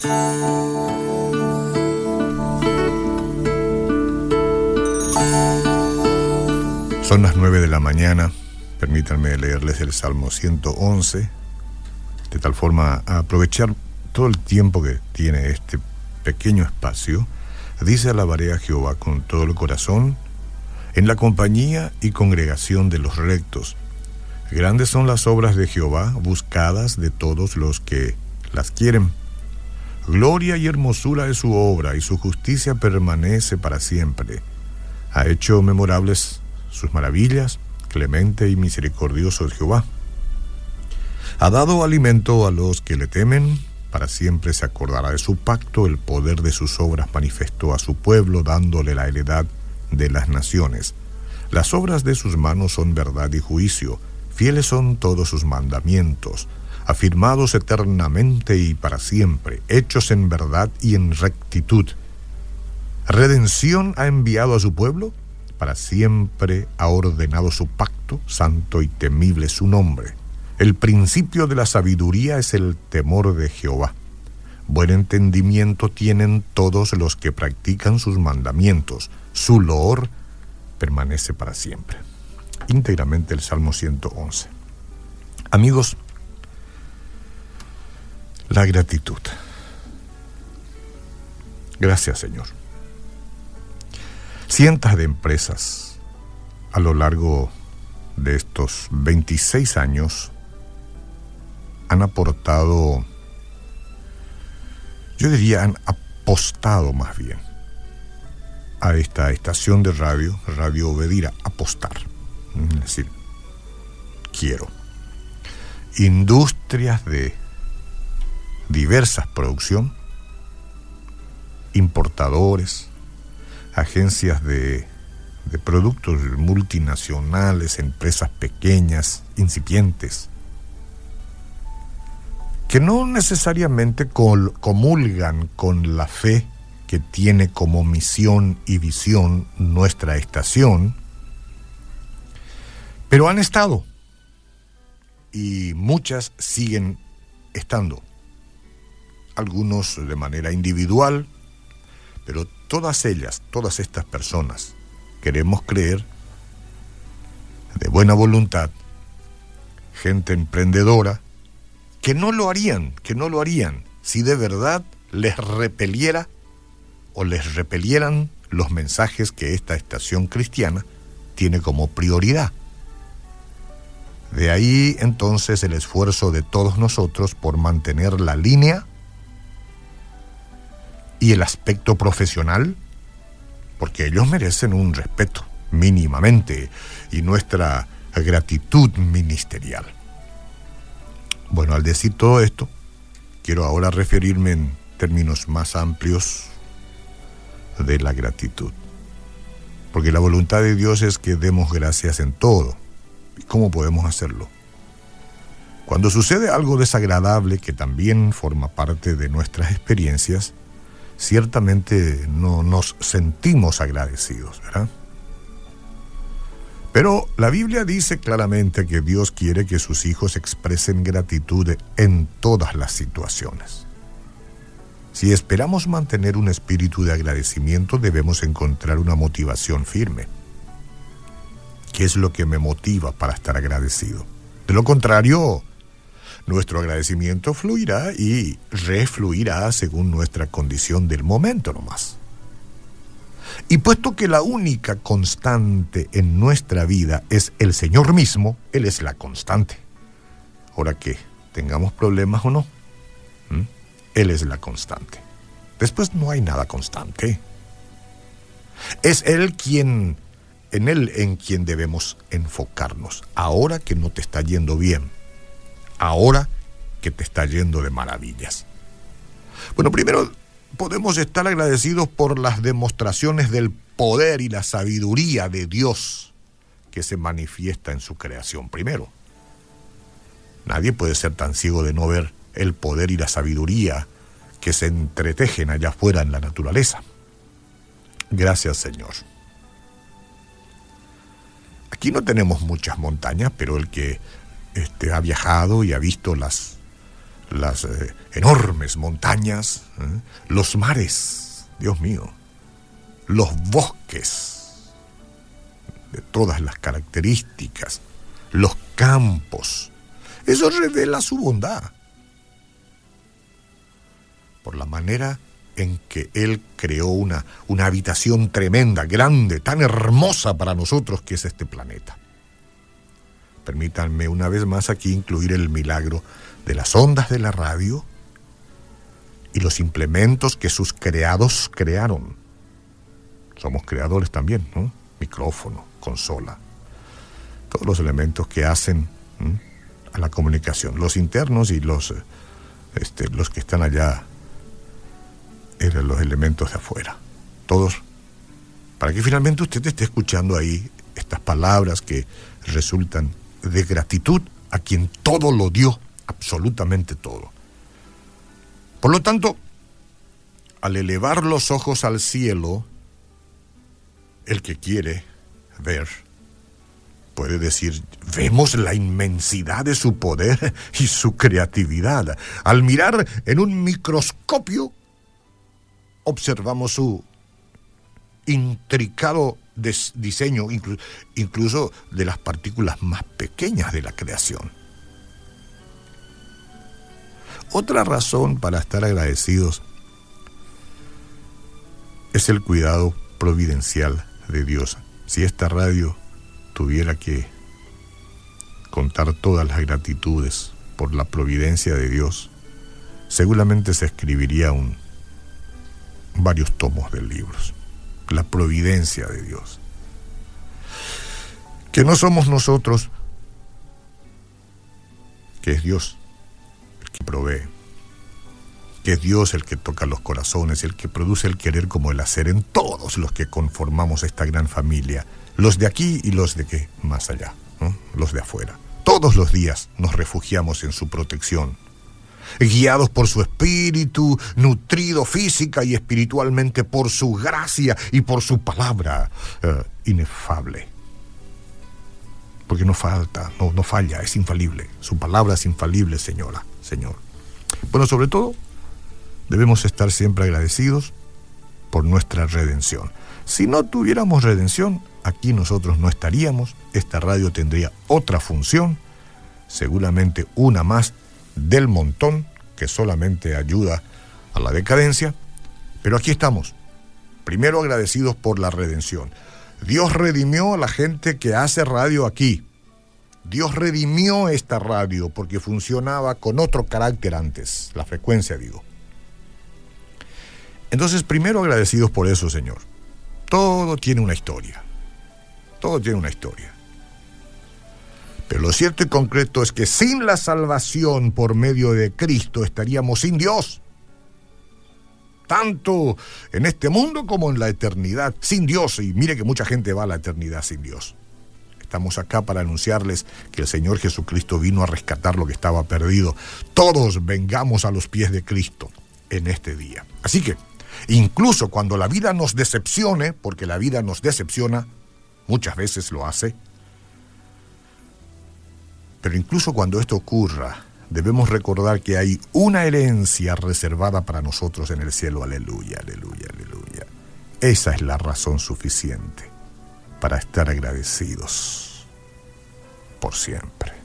Son las 9 de la mañana. Permítanme leerles el Salmo 111, de tal forma aprovechar todo el tiempo que tiene este pequeño espacio. Dice alabaré a Jehová con todo el corazón, en la compañía y congregación de los rectos. Grandes son las obras de Jehová, buscadas de todos los que las quieren. Gloria y hermosura es su obra, y su justicia permanece para siempre. Ha hecho memorables sus maravillas, clemente y misericordioso es Jehová. Ha dado alimento a los que le temen, para siempre se acordará de su pacto, el poder de sus obras manifestó a su pueblo, dándole la heredad de las naciones. Las obras de sus manos son verdad y juicio, fieles son todos sus mandamientos, afirmados eternamente y para siempre, hechos en verdad y en rectitud. Redención ha enviado a su pueblo, para siempre ha ordenado su pacto, santo y temible su nombre. El principio de la sabiduría es el temor de Jehová. Buen entendimiento tienen todos los que practican sus mandamientos. Su loor permanece para siempre. Íntegramente el Salmo 111. Amigos, la gratitud. Gracias Señor. Cientos de empresas a lo largo de estos 26 años han aportado, yo diría, han apostado más bien a esta estación de radio, Radio Obedira, apostar. Es decir, quiero. Industrias de diversas producción, importadores, agencias de, de productos multinacionales, empresas pequeñas, incipientes, que no necesariamente comulgan con la fe que tiene como misión y visión nuestra estación, pero han estado y muchas siguen estando. Algunos de manera individual, pero todas ellas, todas estas personas, queremos creer de buena voluntad, gente emprendedora, que no lo harían, que no lo harían si de verdad les repeliera o les repelieran los mensajes que esta estación cristiana tiene como prioridad. De ahí entonces el esfuerzo de todos nosotros por mantener la línea y el aspecto profesional, porque ellos merecen un respeto mínimamente y nuestra gratitud ministerial. Bueno, al decir todo esto, quiero ahora referirme en términos más amplios de la gratitud. Porque la voluntad de Dios es que demos gracias en todo. ¿Y cómo podemos hacerlo? Cuando sucede algo desagradable que también forma parte de nuestras experiencias, ciertamente no nos sentimos agradecidos, ¿verdad? Pero la Biblia dice claramente que Dios quiere que sus hijos expresen gratitud en todas las situaciones. Si esperamos mantener un espíritu de agradecimiento, debemos encontrar una motivación firme. ¿Qué es lo que me motiva para estar agradecido? De lo contrario, nuestro agradecimiento fluirá y refluirá según nuestra condición del momento nomás. Y puesto que la única constante en nuestra vida es el Señor mismo, Él es la constante. Ahora que tengamos problemas o no, Él es la constante. Después no hay nada constante. Es Él quien, en Él en quien debemos enfocarnos. Ahora que no te está yendo bien, ahora que te está yendo de maravillas. Bueno, primero podemos estar agradecidos por las demostraciones del poder y la sabiduría de Dios que se manifiesta en su creación. Primero, nadie puede ser tan ciego de no ver el poder y la sabiduría que se entretejen allá afuera en la naturaleza. Gracias Señor. Aquí no tenemos muchas montañas, pero el que este, ha viajado y ha visto las, las eh, enormes montañas, ¿eh? los mares, Dios mío, los bosques, de todas las características, los campos. Eso revela su bondad. Por la manera en que Él creó una, una habitación tremenda, grande, tan hermosa para nosotros que es este planeta. Permítanme una vez más aquí incluir el milagro de las ondas de la radio y los implementos que sus creados crearon. Somos creadores también, ¿no? Micrófono, consola, todos los elementos que hacen a la comunicación, los internos y los, este, los que están allá, eran los elementos de afuera, todos, para que finalmente usted esté escuchando ahí estas palabras que resultan de gratitud a quien todo lo dio, absolutamente todo. Por lo tanto, al elevar los ojos al cielo, el que quiere ver puede decir, vemos la inmensidad de su poder y su creatividad. Al mirar en un microscopio, observamos su intricado diseño, incluso de las partículas más pequeñas de la creación. Otra razón para estar agradecidos es el cuidado providencial de Dios. Si esta radio tuviera que contar todas las gratitudes por la providencia de Dios, seguramente se escribiría un, varios tomos de libros la providencia de Dios. Que no somos nosotros, que es Dios el que provee, que es Dios el que toca los corazones, el que produce el querer como el hacer en todos los que conformamos esta gran familia, los de aquí y los de que más allá, los de afuera. Todos los días nos refugiamos en su protección guiados por su espíritu, nutrido física y espiritualmente por su gracia y por su palabra eh, inefable. Porque no falta, no, no falla, es infalible. Su palabra es infalible, señora, Señor. Bueno, sobre todo, debemos estar siempre agradecidos por nuestra redención. Si no tuviéramos redención, aquí nosotros no estaríamos, esta radio tendría otra función, seguramente una más del montón que solamente ayuda a la decadencia. Pero aquí estamos, primero agradecidos por la redención. Dios redimió a la gente que hace radio aquí. Dios redimió esta radio porque funcionaba con otro carácter antes, la frecuencia digo. Entonces, primero agradecidos por eso, Señor. Todo tiene una historia. Todo tiene una historia. Pero lo cierto y concreto es que sin la salvación por medio de Cristo estaríamos sin Dios. Tanto en este mundo como en la eternidad, sin Dios. Y mire que mucha gente va a la eternidad sin Dios. Estamos acá para anunciarles que el Señor Jesucristo vino a rescatar lo que estaba perdido. Todos vengamos a los pies de Cristo en este día. Así que, incluso cuando la vida nos decepcione, porque la vida nos decepciona, muchas veces lo hace, pero incluso cuando esto ocurra, debemos recordar que hay una herencia reservada para nosotros en el cielo. Aleluya, aleluya, aleluya. Esa es la razón suficiente para estar agradecidos por siempre.